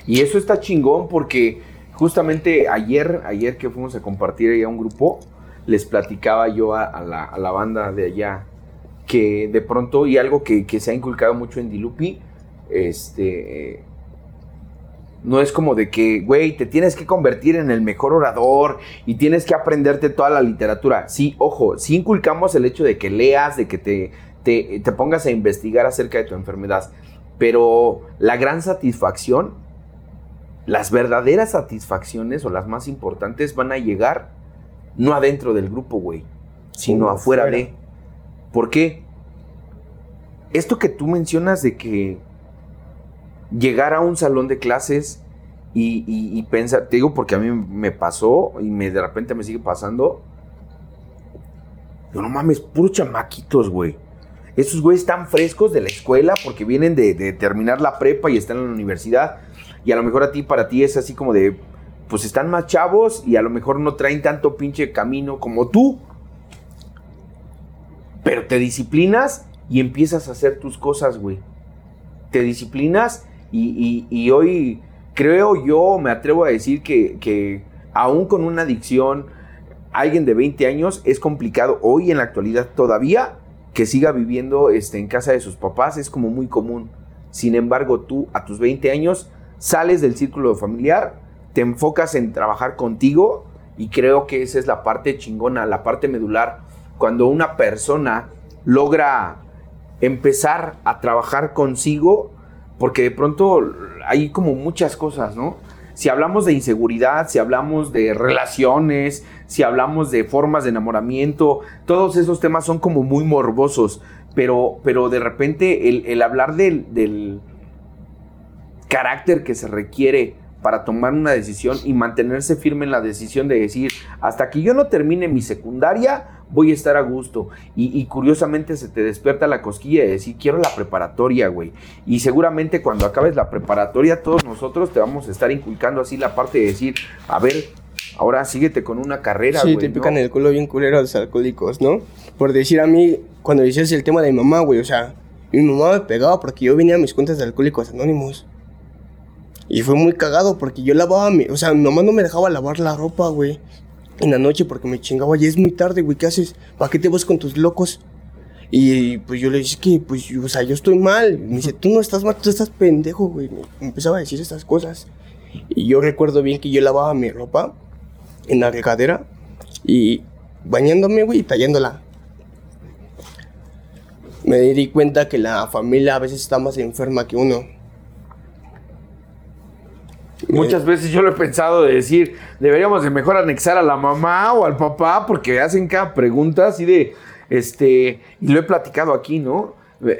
Y eso está chingón porque justamente ayer, ayer que fuimos a compartir a un grupo, les platicaba yo a, la, banda de allá que de pronto, y algo que, se ha inculcado mucho en Dilupi, este, no es como de que, güey, te tienes que convertir en el mejor orador y tienes que aprenderte toda la literatura. Sí, ojo, sí inculcamos el hecho de que leas, de que te te, pongas a investigar acerca de tu enfermedad. Pero la gran satisfacción, las verdaderas satisfacciones o las más importantes van a llegar no adentro del grupo, güey, sino afuera, de. ¿Por qué? Esto que tú mencionas de que llegar a un salón de clases y, pensar, te digo porque a mí me pasó y me, de repente me sigue pasando. Yo no mames, puros chamaquitos, güey. Esos güeyes están frescos de la escuela porque vienen de, terminar la prepa y están en la universidad. Y a lo mejor a ti, para ti es así como de, pues están más chavos y a lo mejor no traen tanto pinche camino como tú. Pero te disciplinas y empiezas a hacer tus cosas, güey. Te disciplinas Y, hoy creo yo, me atrevo a decir que, que aún con una adicción, alguien de 20 años es complicado hoy en la actualidad todavía que siga viviendo este, en casa de sus papás, es como muy común. Sin embargo, tú a tus 20 años sales del círculo familiar, te enfocas en trabajar contigo y creo que esa es la parte chingona, la parte medular. Cuando una persona logra empezar a trabajar consigo, porque de pronto hay como muchas cosas, ¿no? Si hablamos de inseguridad, si hablamos de relaciones, si hablamos de formas de enamoramiento, todos esos temas son como muy morbosos, pero, pero de repente el, hablar del, del carácter que se requiere para tomar una decisión y mantenerse firme en la decisión de decir, hasta que yo no termine mi secundaria, voy a estar a gusto. Y, curiosamente se te despierta la cosquilla de decir, quiero la preparatoria, güey. Y seguramente cuando acabes la preparatoria, todos nosotros te vamos a estar inculcando así la parte de decir, a ver, ahora síguete con una carrera, güey. Sí, te pican el culo bien culero a los alcohólicos, ¿no? Por decir a mí, cuando dices el tema de mi mamá, güey, o sea, mi mamá me pegaba porque yo venía a mis cuentas de alcohólicos anónimos. Y fue muy cagado porque yo lavaba mi. O sea, mamá no me dejaba lavar la ropa, güey. En la noche porque me chingaba. Ya es muy tarde, güey. ¿Qué haces? ¿Para qué te vas con tus locos? Y pues yo le dije que, pues, o sea, yo estoy mal. Me dice, tú no estás mal, tú estás pendejo, güey. Me empezaba a decir estas cosas. Y yo recuerdo bien que yo lavaba mi ropa en la regadera y bañándome, güey, y tallándola. Me di cuenta que la familia a veces está más enferma que uno. Muchas veces yo lo he pensado de decir, deberíamos de mejor anexar a la mamá o al papá porque hacen cada pregunta así de, este, y lo he platicado aquí, ¿no?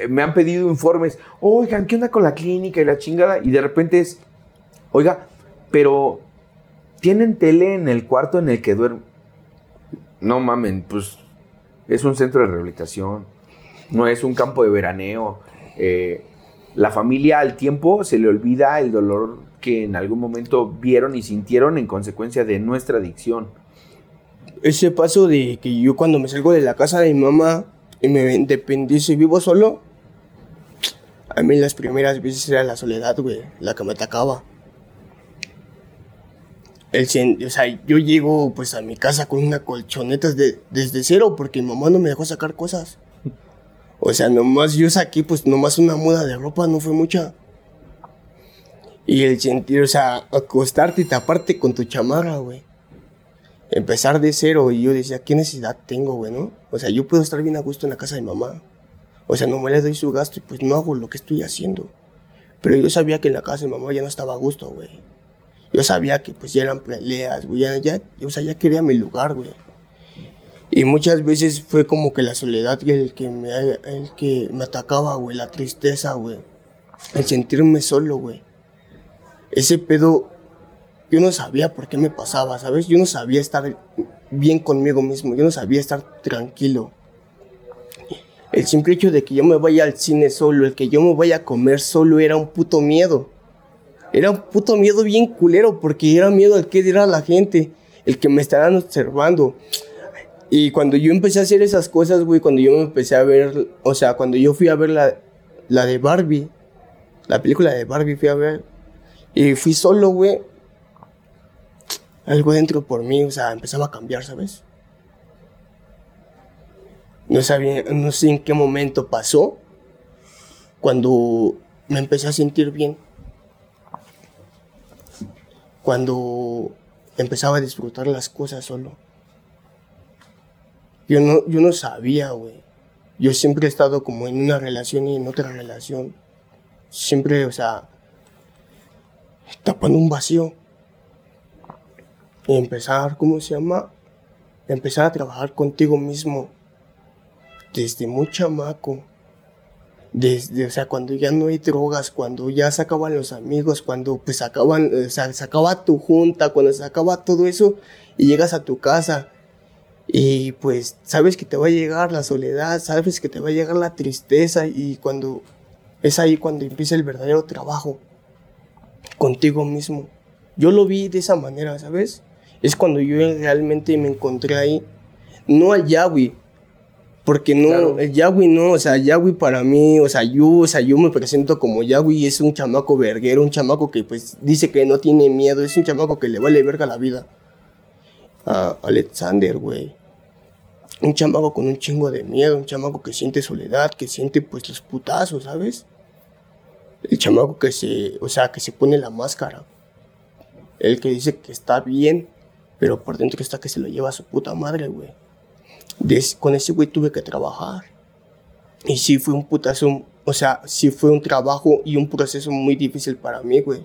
Me han pedido informes, oigan, ¿qué onda con la clínica y la chingada? Y de repente es, oiga, pero tienen tele en el cuarto en el que duermen. No mamen, pues es un centro de rehabilitación, no es un campo de veraneo. Eh, la familia al tiempo se le olvida el dolor que en algún momento vieron y sintieron en consecuencia de nuestra adicción. Ese paso de que yo cuando me salgo de la casa de mi mamá y me independizo y vivo solo, a mí las primeras veces era la soledad, güey, la que me atacaba. El, o sea, yo llego pues a mi casa con una colchoneta desde cero porque mi mamá no me dejó sacar cosas. O sea, nomás yo saqué pues nomás una muda de ropa, no fue mucha. Y el sentir, o sea, acostarte y taparte con tu chamarra, güey. Empezar de cero. Y yo decía, ¿qué necesidad tengo, güey, no? O sea, yo puedo estar bien a gusto en la casa de mamá. O sea, no me le doy su gasto y pues no hago lo que estoy haciendo. Pero yo sabía que en la casa de mamá ya no estaba a gusto, güey. Yo sabía que pues ya eran peleas, güey. Ya, ya, o sea, ya quería mi lugar, güey. Y muchas veces fue como que la soledad el que me, el que me atacaba, güey. La tristeza, güey. El sentirme solo, güey ese pedo, yo no sabía por qué me pasaba, ¿sabes? Yo no sabía estar bien conmigo mismo, yo no sabía estar tranquilo. El simple hecho de que yo me vaya al cine solo, el que yo me vaya a comer solo era un puto miedo. Era un puto miedo bien culero porque era miedo al que dirá la gente, el que me estaban observando. Y cuando yo empecé a hacer esas cosas, güey, cuando yo me empecé a ver, o sea, cuando yo fui a ver la, la de Barbie, la película de Barbie fui a ver, y fui solo, güey. Algo dentro por mí, o sea, empezaba a cambiar, ¿sabes? No sabía, no sé en qué momento pasó cuando me empecé a sentir bien. Cuando empezaba a disfrutar las cosas solo. Yo no, yo no sabía, güey. Yo siempre he estado como en una relación y en otra relación. Siempre, o sea, tapando un vacío. Y empezar, ¿cómo se llama? Empezar a trabajar contigo mismo. Desde muy chamaco. Desde, o sea, cuando ya no hay drogas, cuando ya se acaban los amigos, cuando pues acaban, o sea, se acaba tu junta, cuando se acaba todo eso y llegas a tu casa y pues sabes que te va a llegar la soledad, sabes que te va a llegar la tristeza y cuando es ahí cuando empieza el verdadero trabajo contigo mismo. Yo lo vi de esa manera, ¿sabes? Es cuando yo realmente me encontré ahí, no allá, güey, Porque no, el Yahweh no, o sea, Yahweh para mí, o sea, yo, o sea, yo me presento como Yahweh es un chamaco verguero, un chamaco que pues dice que no tiene miedo, es un chamaco que le vale verga la vida. A Alexander, güey. Un chamaco con un chingo de miedo, un chamaco que siente soledad, que siente pues los putazos, ¿sabes? El chamaco que se, o sea, que se pone la máscara. El que dice que está bien, pero por dentro está que se lo lleva a su puta madre, güey con ese güey tuve que trabajar. Y sí fue un putazo, o sea, sí fue un trabajo y un proceso muy difícil para mí, güey.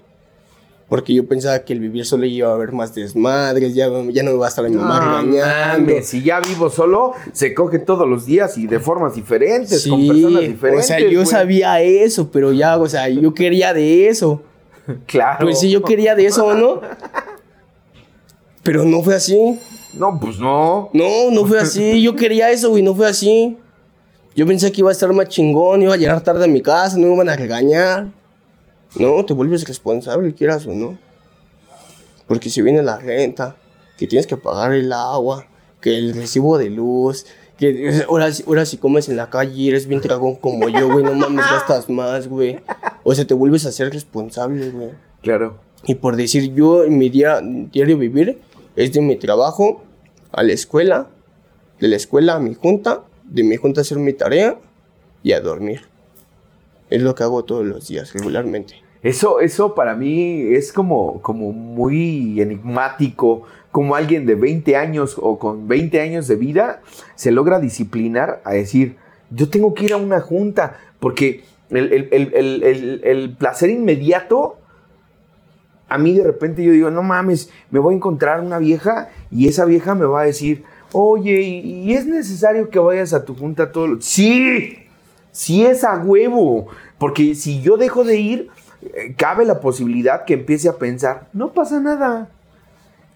Porque yo pensaba que el vivir solo iba a haber más desmadres, ya, ya no me va a estar mi mamá regañando. si ya vivo solo, se coge todos los días y de formas diferentes, con personas diferentes. O sea, yo sabía eso, pero ya, o sea, yo quería de eso. Claro. Pues sí, yo quería de eso, ¿no? Pero no fue así. No, pues no. No, no fue así. Yo quería eso, güey, no fue así. Yo pensé que iba a estar más chingón, iba a llegar tarde a mi casa, no me iban a regañar. No, te vuelves responsable, quieras o no. Porque si viene la renta, que tienes que pagar el agua, que el recibo de luz, que ahora, ahora si comes en la calle eres bien dragón como yo, güey, no mames, gastas más, güey. O sea, te vuelves a ser responsable, güey. Claro. Y por decir yo, en mi día, diario vivir, es de mi trabajo a la escuela, de la escuela a mi junta, de mi junta a hacer mi tarea y a dormir. Es lo que hago todos los días, regularmente. Eso, eso para mí es como, como muy enigmático, como alguien de 20 años o con 20 años de vida se logra disciplinar a decir, yo tengo que ir a una junta, porque el placer inmediato a mí de repente yo digo, no mames, me voy a encontrar una vieja y esa vieja me va a decir, oye, ¿y es necesario que vayas a tu junta todo? Sí, sí es a huevo, porque si yo dejo de ir, cabe la posibilidad que empiece a pensar, no pasa nada.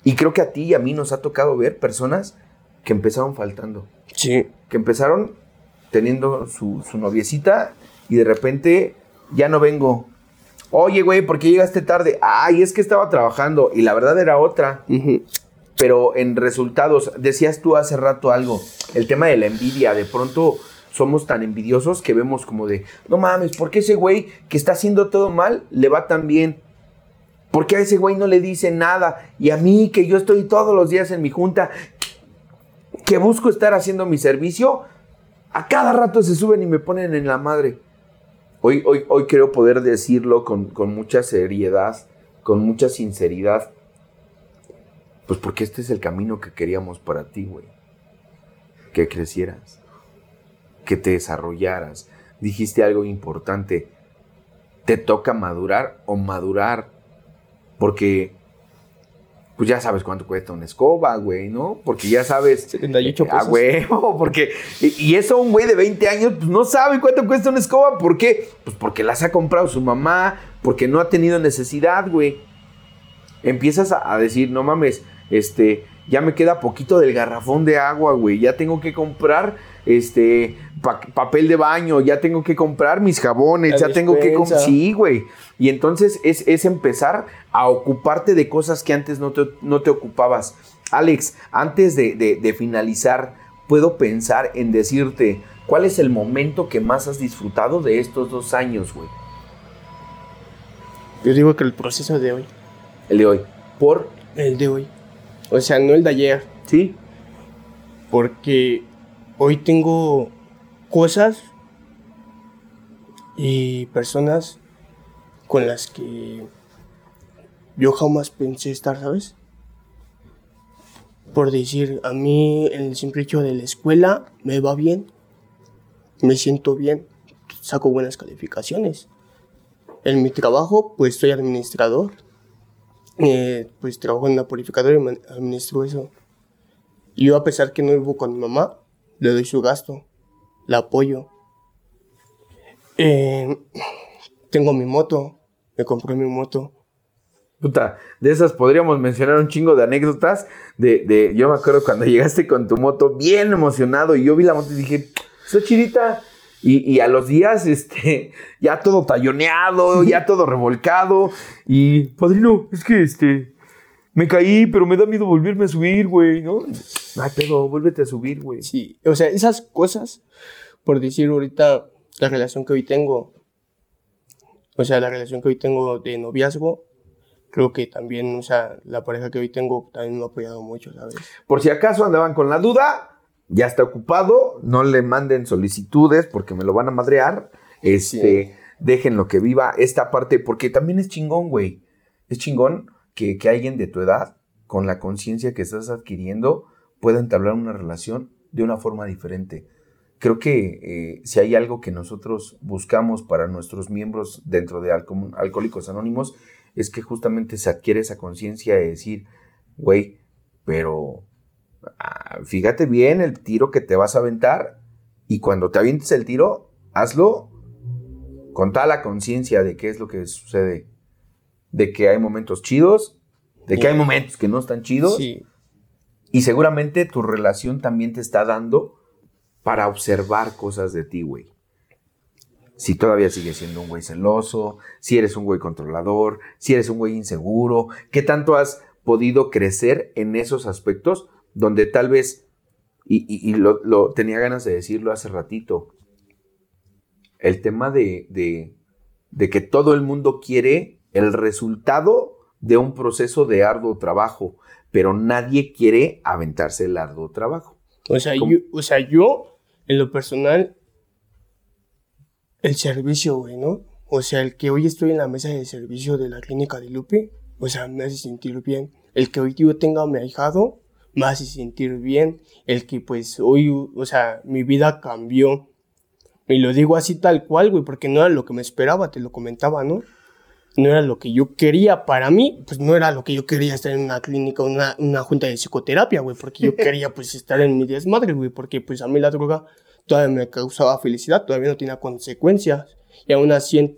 Y creo que a ti y a mí nos ha tocado ver personas que empezaron faltando. Sí. Que empezaron teniendo su, su noviecita y de repente ya no vengo, Oye, güey, ¿por qué llegaste tarde? Ay, es que estaba trabajando y la verdad era otra. Pero en resultados, decías tú hace rato algo, el tema de la envidia, de pronto somos tan envidiosos que vemos como de, no mames, ¿por qué ese güey que está haciendo todo mal le va tan bien? ¿Por qué a ese güey no le dice nada? Y a mí, que yo estoy todos los días en mi junta, que busco estar haciendo mi servicio, a cada rato se suben y me ponen en la madre. Hoy, hoy, hoy creo poder decirlo con, mucha seriedad, con mucha sinceridad. Pues porque este es el camino que queríamos para ti, güey. Que crecieras, que te desarrollaras. Dijiste algo importante. Te toca madurar o madurar. Porque pues ya sabes cuánto cuesta una escoba, güey, ¿no? Porque ya sabes. 78 pesos. Ah, güey, porque. Y, eso un güey de 20 años, pues no sabe cuánto cuesta una escoba. ¿Por qué? Pues porque las ha comprado su mamá, porque no ha tenido necesidad, güey. Empiezas a, a decir, no mames, este, ya me queda poquito del garrafón de agua, güey. Ya tengo que comprar este papel de baño, ya tengo que comprar mis jabones, ya tengo que. Sí, güey. Y entonces es, empezar a ocuparte de cosas que antes no te, no te ocupabas. Alex, antes de, finalizar, puedo pensar en decirte cuál es el momento que más has disfrutado de estos dos años, güey. Yo digo que el proceso de hoy. El de hoy. ¿Por? El de hoy. O sea, no el de ayer. Sí. Porque hoy tengo cosas y personas con las que yo jamás pensé estar, ¿sabes? Por decir, a mí en el simple hecho de la escuela me va bien, me siento bien, saco buenas calificaciones. En mi trabajo, pues soy administrador, eh, pues trabajo en una purificadora y administro eso. Y yo a pesar que no vivo con mi mamá, le doy su gasto, la apoyo. Eh, tengo mi moto, me compré mi moto. Puta, de esas podríamos mencionar un chingo de anécdotas. De, de, yo me acuerdo cuando llegaste con tu moto bien emocionado y yo vi la moto y dije, está chidita. Y, y, a los días, este, ya todo talloneado, ya todo revolcado. Y, padrino, es que este, Me caí, pero me da miedo volverme a subir, güey, ¿no? Ay, pero vuélvete a subir, güey. Sí, o sea, esas cosas, por decir ahorita, la relación que hoy tengo, o sea, la relación que hoy tengo de noviazgo, creo que también, o sea, la pareja que hoy tengo también me ha apoyado mucho, ¿sabes? Por si acaso andaban con la duda, ya está ocupado, no le manden solicitudes porque me lo van a madrear. Este, dejen lo que viva esta parte, porque también es chingón, güey. Es chingón que, alguien de tu edad, con la conciencia que estás adquiriendo, pueda entablar una relación de una forma diferente. Creo que eh, si hay algo que nosotros buscamos para nuestros miembros dentro de Alcohólicos Anónimos, es que justamente se adquiere esa conciencia de decir, güey, pero ah, fíjate bien el tiro que te vas a aventar y cuando te avientes el tiro, hazlo con toda la conciencia de qué es lo que sucede, de que hay momentos chidos, de que hay momentos que no están chidos. Y seguramente tu relación también te está dando para observar cosas de ti, güey. Si todavía sigues siendo un güey celoso, si eres un güey controlador, si eres un güey inseguro, ¿qué tanto has podido crecer en esos aspectos donde tal vez, y, lo, tenía ganas de decirlo hace ratito, el tema de, de, de que todo el mundo quiere el resultado de un proceso de arduo trabajo, pero nadie quiere aventarse el arduo trabajo. O sea, yo, o sea, yo, en lo personal, el servicio, güey, ¿no? O sea, el que hoy estoy en la mesa de servicio de la clínica de Lupe, o sea, me hace sentir bien. El que hoy yo tenga a mi ahijado, me hace sentir bien. El que pues hoy, o sea, mi vida cambió. Y lo digo así tal cual, güey, porque no era lo que me esperaba, te lo comentaba, ¿no? No era lo que yo quería para mí, pues no era lo que yo quería estar en una clínica, una, una junta de psicoterapia, güey, porque yo quería pues estar en mi desmadre, güey, porque pues a mí la droga todavía me causaba felicidad, todavía no tenía consecuencias. Y aún así,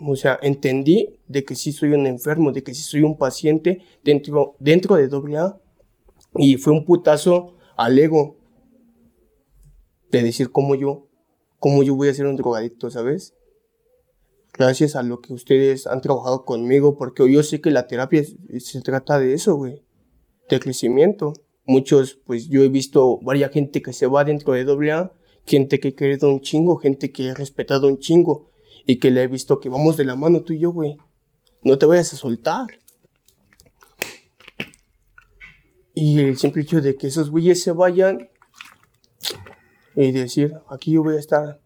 o sea, entendí de que sí soy un enfermo, de que sí soy un paciente dentro, dentro de AA. Y fue un putazo al ego de decir cómo yo, cómo yo voy a ser un drogadicto, ¿sabes? Gracias a lo que ustedes han trabajado conmigo, porque yo sé que la terapia se trata de eso, güey, de crecimiento. Muchos, pues yo he visto varias gente que se va dentro de AA, gente que he querido un chingo, gente que he respetado un chingo y que le he visto que vamos de la mano tú y yo, güey. No te vayas a soltar. Y el simple hecho de que esos güeyes se vayan y decir, aquí yo voy a estar,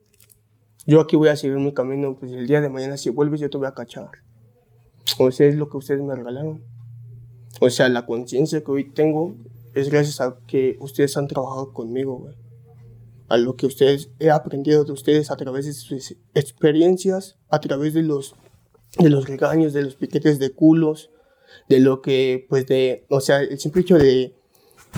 yo aquí voy a seguir mi camino, pues el día de mañana si vuelves yo te voy a cachar. O sea, es lo que ustedes me regalaron. O sea, la conciencia que hoy tengo es gracias a que ustedes han trabajado conmigo, güey. A lo que ustedes he aprendido de ustedes a través de sus experiencias, a través de los, de los regaños, de los piquetes de culos, de lo que, pues, de, o sea, el simple hecho de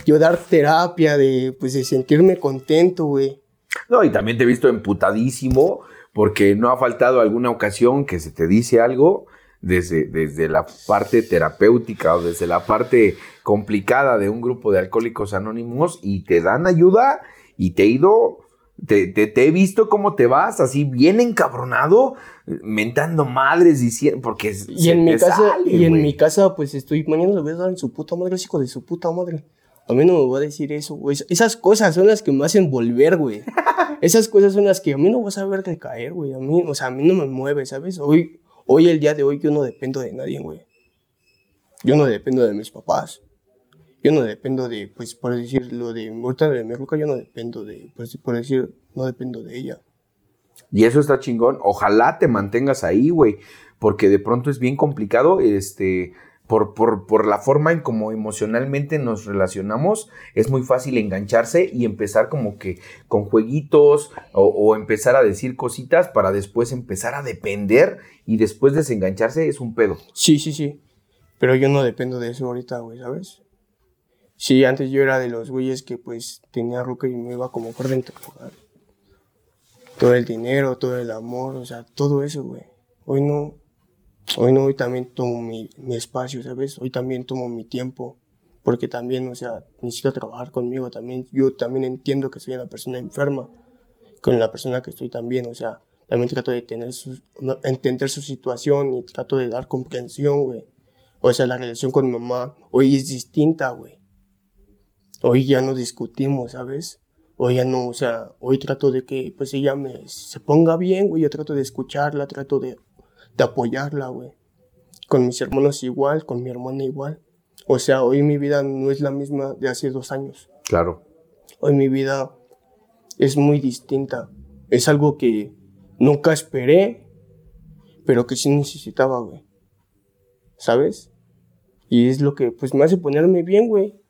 yo dar terapia, de, pues, de sentirme contento, güey. No, y también te he visto emputadísimo porque no ha faltado alguna ocasión que se te dice algo desde, desde la parte terapéutica o desde la parte complicada de un grupo de alcohólicos anónimos y te dan ayuda y te he ido, te, te, he visto cómo te vas así bien encabronado, mentando madres diciendo, porque y en mi casa y en mi casa pues estoy mañana lo voy a dar en su puta madre, hijo de su puta madre. A mí no me va a decir eso, güey. Esas cosas son las que me hacen volver, güey. Esas cosas son las que a mí no vas a ver de caer, güey. A mí, o sea, a mí no me mueve, ¿sabes? Hoy, Hoy, el día de hoy, yo no dependo de nadie, güey. Yo no dependo de mis papás. Yo no dependo de, pues, por decir lo de muerta de mi ruca, yo no dependo de, pues, por decir, no dependo de ella. Y eso está chingón. Ojalá te mantengas ahí, güey. Porque de pronto es bien complicado, este, por, por, por, la forma en cómo emocionalmente nos relacionamos, es muy fácil engancharse y empezar como que con jueguitos o, empezar a decir cositas para después empezar a depender y después desengancharse es un pedo. Sí, sí, sí. Pero yo no dependo de eso ahorita, güey, ¿sabes? Sí, antes yo era de los güeyes que pues tenía roca y me iba como por dentro. Todo el dinero, todo el amor, o sea, todo eso, güey. Hoy no, hoy no, hoy también tomo mi, mi, espacio, ¿sabes? Hoy también tomo mi tiempo, porque también, o sea, necesito trabajar conmigo también. Yo también entiendo que soy una persona enferma, con la persona que estoy también, o sea, también trato de tener su, entender su situación y trato de dar comprensión, güey. O sea, la relación con mi mamá hoy es distinta, güey. Hoy ya no discutimos, ¿sabes? Hoy ya no, o sea, hoy trato de que pues ella me se ponga bien, güey. Yo trato de escucharla, trato de, de apoyarla, güey. Con mis hermanos igual, con mi hermana igual. O sea, hoy mi vida no es la misma de hace dos años. Claro. Hoy mi vida es muy distinta. Es algo que nunca esperé, pero que sí necesitaba, güey. ¿Sabes? Y es lo que pues me hace ponerme bien, güey.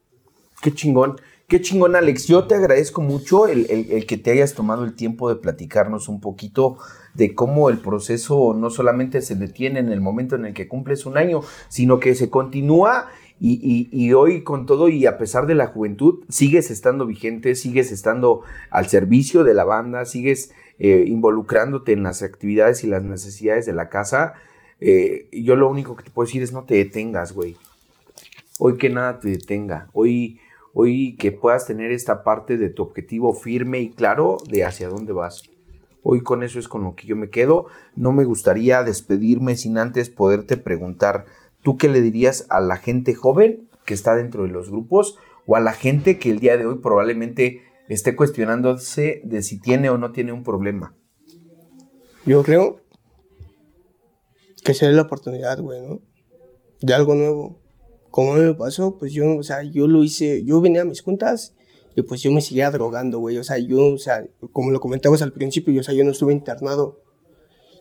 Qué chingón. Qué chingón, Alex. Yo te agradezco mucho el, que te hayas tomado el tiempo de platicarnos un poquito de cómo el proceso no solamente se detiene en el momento en el que cumples un año, sino que se continúa y, hoy con todo y a pesar de la juventud, sigues estando vigente, sigues estando al servicio de la banda, sigues eh, involucrándote en las actividades y las necesidades de la casa. Eh, yo lo único que te puedo decir es no te detengas, güey. Hoy que nada te detenga. Hoy, hoy que puedas tener esta parte de tu objetivo firme y claro de hacia dónde vas. Hoy con eso es con lo que yo me quedo. No me gustaría despedirme sin antes poderte preguntar ¿tú qué le dirías a la gente joven que está dentro de los grupos o a la gente que el día de hoy probablemente esté cuestionándose de si tiene o no tiene un problema? Yo creo que se dé la oportunidad, güey, ¿no? De algo nuevo. Como me pasó, pues yo, o sea, yo lo hice, yo venía a mis juntas y pues yo me seguía drogando, güey. O sea, yo, o sea, como lo comentabas al principio, o sea, yo no estuve internado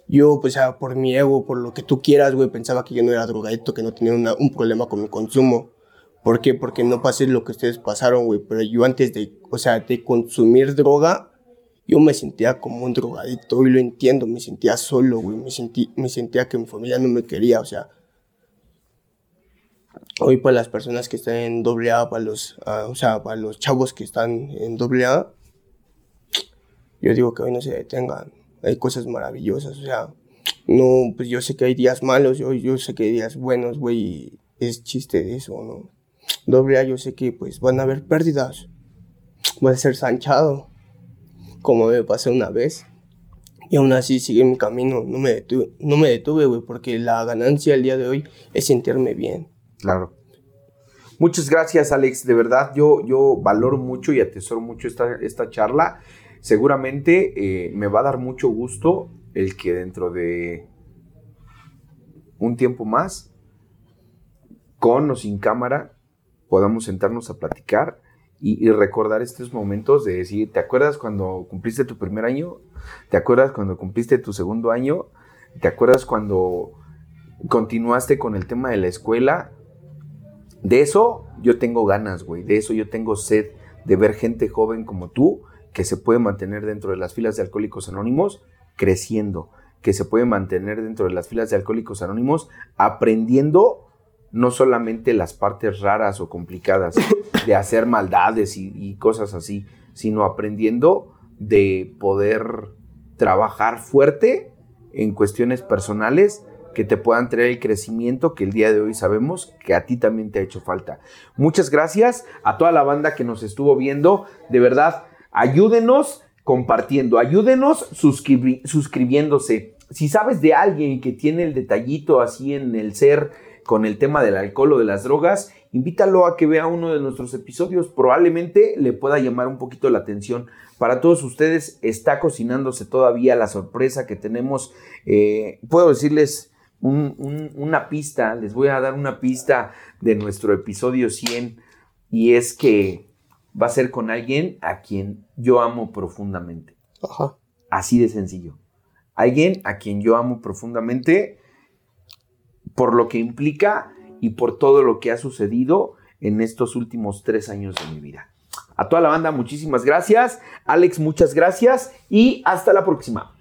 yo, pues, por mi ego, por lo que tú quieras, güey, pensaba que yo no era drogadito, que no tenía un problema con mi consumo. ¿Por qué? Porque no pasé lo que ustedes pasaron, güey. Pero yo antes de, o sea, de consumir droga, yo me sentía como un drogadito. Hoy lo entiendo, me sentía solo, güey. Me, sentí, me sentía que mi familia no me quería, o sea. Hoy para las personas que están en doble A, para los, ah, o sea, para los chavos que están en doble A, yo digo que hoy no se detengan hay cosas maravillosas, o sea, no, pues yo sé que hay días malos, yo, yo sé que hay días buenos, güey, es chiste de eso, ¿no? Doble A yo sé que pues van a haber pérdidas, voy a ser sanchado, como me pasó una vez, y aún así sigue mi camino, no me detuve, no me detuve, güey, porque la ganancia el día de hoy es sentirme bien. Claro. Muchas gracias, Alex. De verdad, yo, yo valoro mucho y atesoro mucho esta, esta charla seguramente eh, me va a dar mucho gusto el que dentro de un tiempo más, con o sin cámara, podamos sentarnos a platicar y, recordar estos momentos de decir, ¿te acuerdas cuando cumpliste tu primer año? ¿Te acuerdas cuando cumpliste tu segundo año? ¿Te acuerdas cuando continuaste con el tema de la escuela? De eso yo tengo ganas, güey. De eso yo tengo sed de ver gente joven como tú que se puede mantener dentro de las filas de Alcohólicos Anónimos creciendo, que se puede mantener dentro de las filas de Alcohólicos Anónimos aprendiendo no solamente las partes raras o complicadas de hacer maldades y, cosas así, sino aprendiendo de poder trabajar fuerte en cuestiones personales que te puedan traer el crecimiento que el día de hoy sabemos que a ti también te ha hecho falta. Muchas gracias a toda la banda que nos estuvo viendo. De verdad, Ayúdenos compartiendo, ayúdenos suscribiéndose. Si sabes de alguien que tiene el detallito así en el ser con el tema del alcohol o de las drogas, invítalo a que vea uno de nuestros episodios. Probablemente le pueda llamar un poquito la atención. Para todos ustedes está cocinándose todavía la sorpresa que tenemos. Eh, puedo decirles una pista, les voy a dar una pista de nuestro episodio 100 y es que va a ser con alguien a quien yo amo profundamente. Ajá. Así de sencillo. Alguien a quien yo amo profundamente por lo que implica y por todo lo que ha sucedido en estos últimos tres años de mi vida. A toda la banda, muchísimas gracias. Alex, muchas gracias y hasta la próxima.